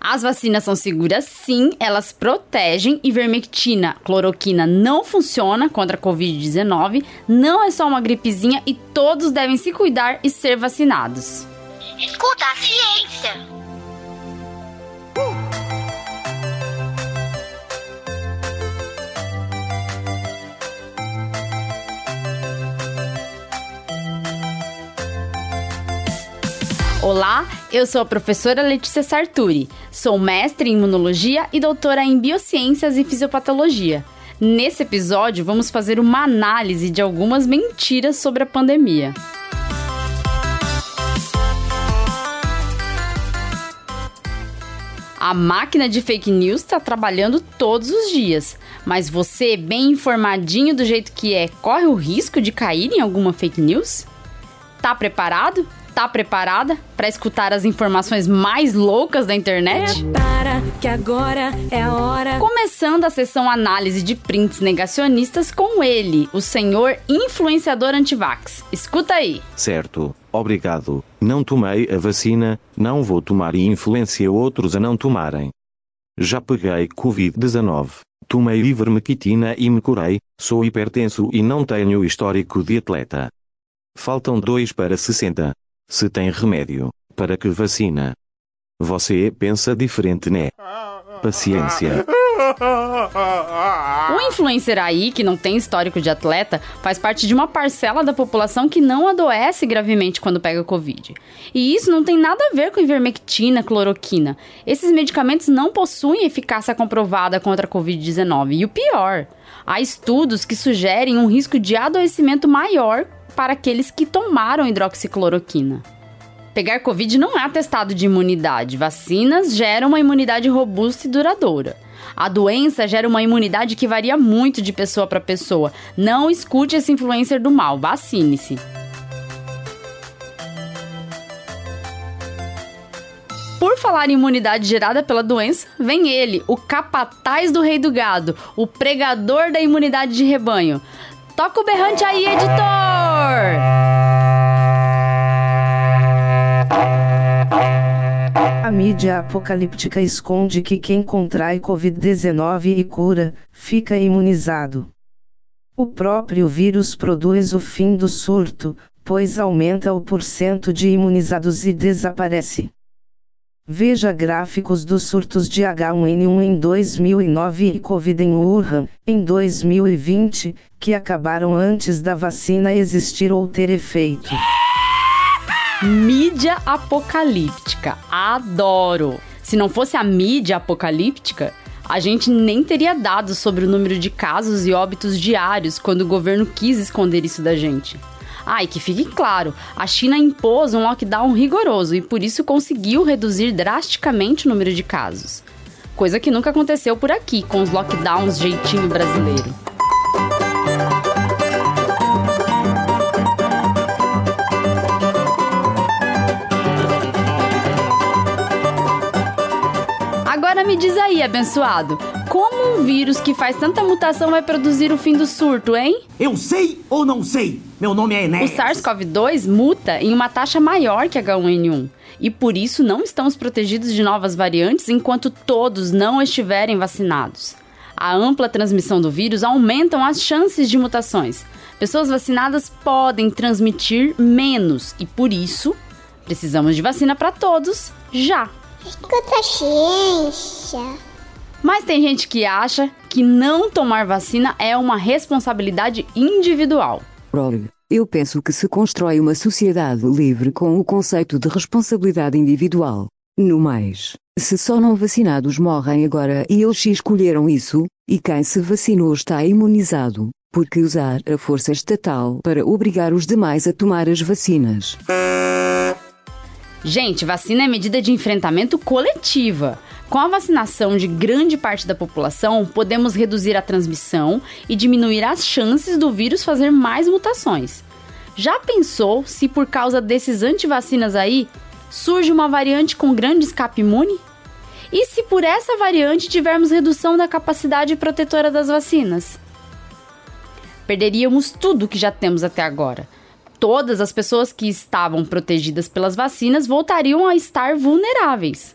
As vacinas são seguras sim, elas protegem. Ivermectina, cloroquina não funciona contra a Covid-19, não é só uma gripezinha e todos devem se cuidar e ser vacinados. Escuta a ciência! Olá, eu sou a professora Letícia Sarturi. Sou mestre em imunologia e doutora em biociências e fisiopatologia. Nesse episódio, vamos fazer uma análise de algumas mentiras sobre a pandemia. A máquina de fake news está trabalhando todos os dias, mas você, bem informadinho do jeito que é, corre o risco de cair em alguma fake news? Tá preparado? Tá preparada para escutar as informações mais loucas da internet? Prepara, que agora é a hora. Começando a sessão análise de prints negacionistas com ele, o senhor influenciador antivax. Escuta aí. Certo, obrigado. Não tomei a vacina, não vou tomar e influencia outros a não tomarem. Já peguei Covid-19. Tomei ivermectina e me curei, sou hipertenso e não tenho histórico de atleta. Faltam dois para 60. Se tem remédio, para que vacina? Você pensa diferente, né? Paciência. O influencer aí, que não tem histórico de atleta, faz parte de uma parcela da população que não adoece gravemente quando pega Covid. E isso não tem nada a ver com ivermectina, cloroquina. Esses medicamentos não possuem eficácia comprovada contra a Covid-19. E o pior, há estudos que sugerem um risco de adoecimento maior para aqueles que tomaram hidroxicloroquina. Pegar Covid não é atestado de imunidade. Vacinas geram uma imunidade robusta e duradoura. A doença gera uma imunidade que varia muito de pessoa para pessoa. Não escute esse influencer do mal, vacine-se. Por falar em imunidade gerada pela doença, vem ele, o capataz do rei do gado, o pregador da imunidade de rebanho. Toca o berrante aí, editor! A mídia apocalíptica esconde que quem contrai Covid-19 e cura, fica imunizado. O próprio vírus produz o fim do surto, pois aumenta o porcento de imunizados e desaparece. Veja gráficos dos surtos de H1N1 em 2009 e Covid em Wuhan, em 2020, que acabaram antes da vacina existir ou ter efeito. Mídia apocalíptica. Adoro! Se não fosse a mídia apocalíptica, a gente nem teria dados sobre o número de casos e óbitos diários quando o governo quis esconder isso da gente. Ah, e que fique claro, a China impôs um lockdown rigoroso e por isso conseguiu reduzir drasticamente o número de casos. Coisa que nunca aconteceu por aqui com os lockdowns jeitinho brasileiro. Agora me diz aí, abençoado, como um vírus que faz tanta mutação vai produzir o fim do surto, hein? Eu sei ou não sei? Meu nome é O Enéas. SARS-CoV-2 muta em uma taxa maior que H1N1 e por isso não estamos protegidos de novas variantes enquanto todos não estiverem vacinados. A ampla transmissão do vírus aumentam as chances de mutações. Pessoas vacinadas podem transmitir menos e por isso precisamos de vacina para todos já. Escuta a ciência. Mas tem gente que acha que não tomar vacina é uma responsabilidade individual. Eu penso que se constrói uma sociedade livre com o conceito de responsabilidade individual. No mais, se só não vacinados morrem agora e eles escolheram isso, e quem se vacinou está imunizado, por que usar a força estatal para obrigar os demais a tomar as vacinas? Gente, vacina é medida de enfrentamento coletiva. Com a vacinação de grande parte da população, podemos reduzir a transmissão e diminuir as chances do vírus fazer mais mutações. Já pensou se por causa desses antivacinas aí surge uma variante com grande escape imune? E se por essa variante tivermos redução da capacidade protetora das vacinas? Perderíamos tudo que já temos até agora. Todas as pessoas que estavam protegidas pelas vacinas voltariam a estar vulneráveis.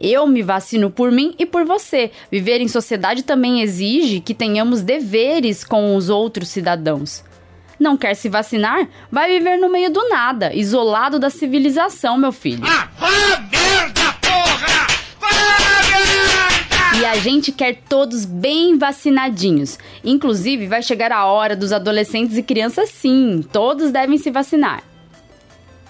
Eu me vacino por mim e por você. Viver em sociedade também exige que tenhamos deveres com os outros cidadãos. Não quer se vacinar? Vai viver no meio do nada, isolado da civilização, meu filho. Ah, E a gente quer todos bem vacinadinhos. Inclusive, vai chegar a hora dos adolescentes e crianças, sim. Todos devem se vacinar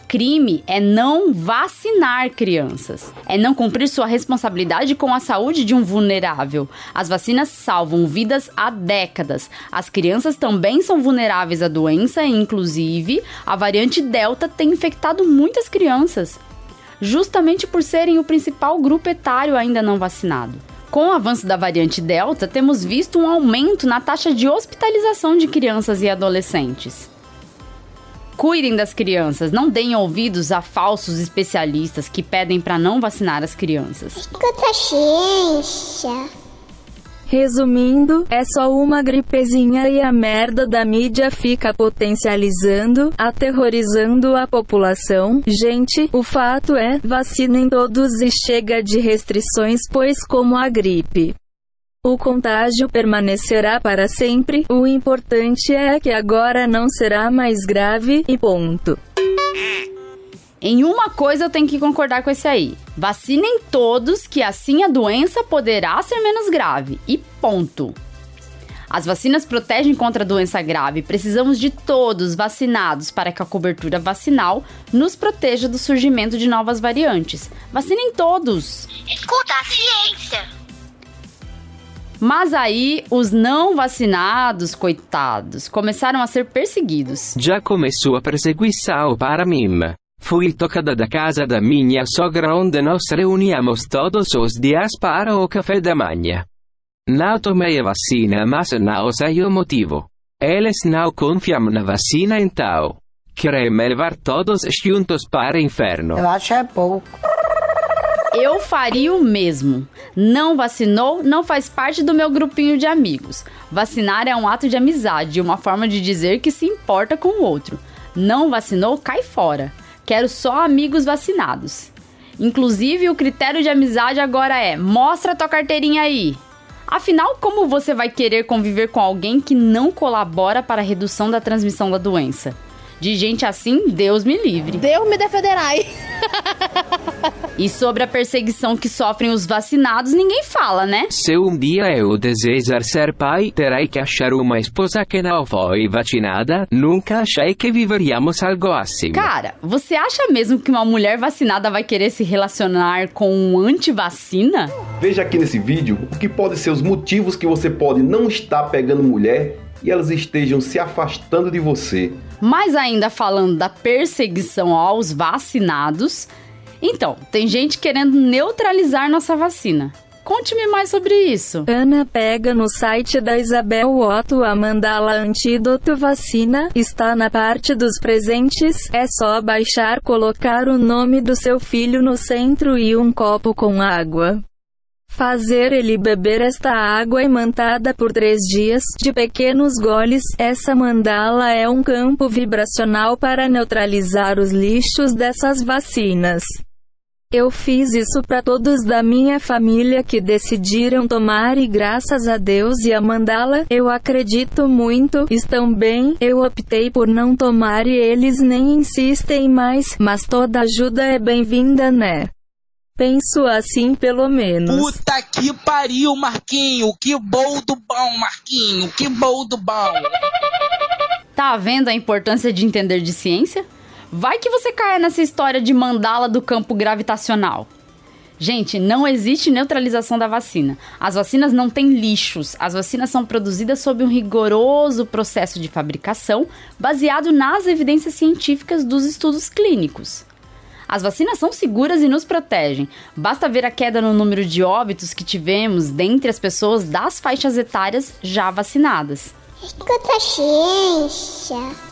crime é não vacinar crianças, é não cumprir sua responsabilidade com a saúde de um vulnerável. As vacinas salvam vidas há décadas. As crianças também são vulneráveis à doença, inclusive, a variante Delta tem infectado muitas crianças, justamente por serem o principal grupo etário ainda não vacinado. Com o avanço da variante Delta, temos visto um aumento na taxa de hospitalização de crianças e adolescentes. Cuidem das crianças, não deem ouvidos a falsos especialistas que pedem para não vacinar as crianças. Ciência. Resumindo, é só uma gripezinha e a merda da mídia fica potencializando, aterrorizando a população. Gente, o fato é, vacinem todos e chega de restrições, pois como a gripe. O contágio permanecerá para sempre, o importante é que agora não será mais grave e ponto. Em uma coisa eu tenho que concordar com esse aí. Vacinem todos, que assim a doença poderá ser menos grave. E ponto. As vacinas protegem contra a doença grave. Precisamos de todos vacinados para que a cobertura vacinal nos proteja do surgimento de novas variantes. Vacinem todos. Escuta a ciência. Mas aí os não vacinados, coitados, começaram a ser perseguidos. Já começou a perseguição para mim. Fui tocada da casa da minha sogra onde nós reuníamos todos os dias para o café da manhã. Não tomei a vacina, mas não sei o motivo. Eles não confiam na vacina então. Querem me levar todos juntos para o inferno. Eu acho é pouco. Eu faria o mesmo. Não vacinou, não faz parte do meu grupinho de amigos. Vacinar é um ato de amizade, uma forma de dizer que se importa com o outro. Não vacinou, cai fora. Quero só amigos vacinados. Inclusive, o critério de amizade agora é: mostra tua carteirinha aí. Afinal, como você vai querer conviver com alguém que não colabora para a redução da transmissão da doença? De gente assim, Deus me livre. Deus me defenderá. E sobre a perseguição que sofrem os vacinados, ninguém fala, né? Se um dia eu desejar ser pai, terei que achar uma esposa que não foi vacinada. Nunca achei que viveríamos algo assim. Cara, você acha mesmo que uma mulher vacinada vai querer se relacionar com um antivacina? Veja aqui nesse vídeo o que podem ser os motivos que você pode não estar pegando mulher e elas estejam se afastando de você. Mais ainda falando da perseguição aos vacinados, então, tem gente querendo neutralizar nossa vacina. Conte-me mais sobre isso. Ana pega no site da Isabel Otto a mandala antídoto vacina, está na parte dos presentes, é só baixar colocar o nome do seu filho no centro e um copo com água. Fazer ele beber esta água imantada por três dias, de pequenos goles. Essa mandala é um campo vibracional para neutralizar os lixos dessas vacinas. Eu fiz isso para todos da minha família que decidiram tomar e graças a Deus e a mandala, eu acredito muito, estão bem. Eu optei por não tomar e eles nem insistem mais, mas toda ajuda é bem-vinda, né? Penso assim pelo menos. Puta que pariu, Marquinho! Que bom do bom, Marquinho! Que bom do bom! Tá vendo a importância de entender de ciência? Vai que você caia nessa história de mandala do campo gravitacional. Gente, não existe neutralização da vacina. As vacinas não têm lixos. As vacinas são produzidas sob um rigoroso processo de fabricação baseado nas evidências científicas dos estudos clínicos. As vacinas são seguras e nos protegem. Basta ver a queda no número de óbitos que tivemos dentre as pessoas das faixas etárias já vacinadas. Escuta a ciência.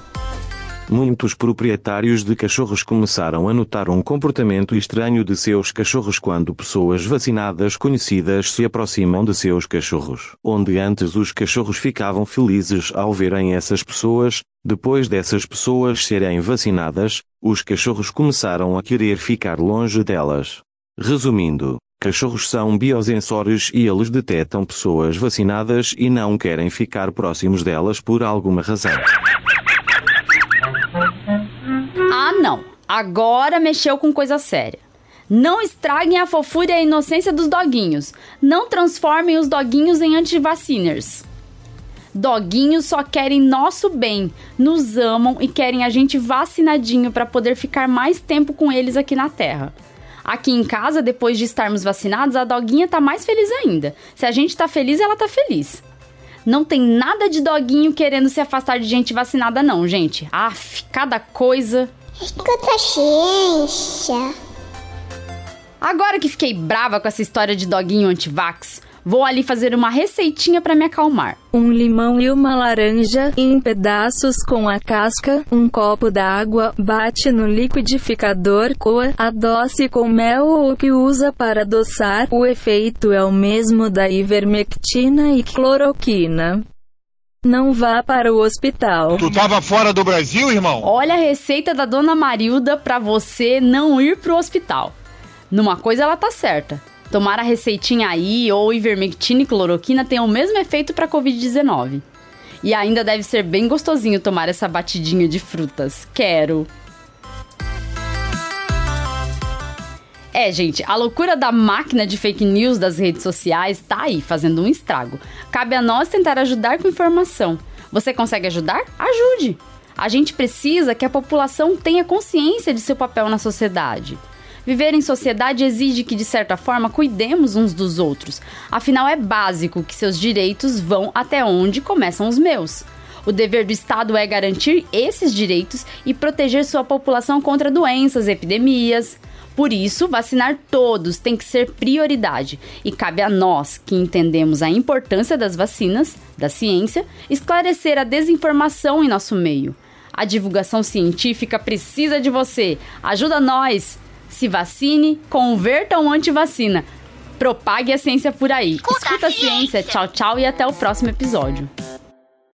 Muitos proprietários de cachorros começaram a notar um comportamento estranho de seus cachorros quando pessoas vacinadas conhecidas se aproximam de seus cachorros. Onde antes os cachorros ficavam felizes ao verem essas pessoas, depois dessas pessoas serem vacinadas, os cachorros começaram a querer ficar longe delas. Resumindo, Cachorros são biosensores e eles detectam pessoas vacinadas e não querem ficar próximos delas por alguma razão. Agora mexeu com coisa séria. Não estraguem a fofura e a inocência dos doguinhos. Não transformem os doguinhos em antivaciners. Doguinhos só querem nosso bem, nos amam e querem a gente vacinadinho para poder ficar mais tempo com eles aqui na Terra. Aqui em casa, depois de estarmos vacinados, a doguinha tá mais feliz ainda. Se a gente tá feliz, ela tá feliz. Não tem nada de doguinho querendo se afastar de gente vacinada, não, gente. Aff, cada coisa. Escuta a ciência. Agora que fiquei brava com essa história de doguinho antivax, vou ali fazer uma receitinha para me acalmar. Um limão e uma laranja, em pedaços com a casca, um copo d'água, bate no liquidificador, coa, adoce com mel ou o que usa para adoçar. O efeito é o mesmo da ivermectina e cloroquina. Não vá para o hospital. Tu tava fora do Brasil, irmão? Olha a receita da dona Marilda para você não ir pro hospital. Numa coisa ela tá certa. Tomar a receitinha aí ou ivermectina e cloroquina tem o mesmo efeito para COVID-19. E ainda deve ser bem gostosinho tomar essa batidinha de frutas. Quero. É, gente, a loucura da máquina de fake news das redes sociais tá aí fazendo um estrago. Cabe a nós tentar ajudar com informação. Você consegue ajudar? Ajude! A gente precisa que a população tenha consciência de seu papel na sociedade. Viver em sociedade exige que, de certa forma, cuidemos uns dos outros. Afinal, é básico que seus direitos vão até onde começam os meus. O dever do Estado é garantir esses direitos e proteger sua população contra doenças, epidemias. Por isso, vacinar todos tem que ser prioridade e cabe a nós, que entendemos a importância das vacinas, da ciência, esclarecer a desinformação em nosso meio. A divulgação científica precisa de você. Ajuda nós! Se vacine, converta um antivacina. Propague a ciência por aí. Escuta, a ciência. Tchau, tchau e até o próximo episódio.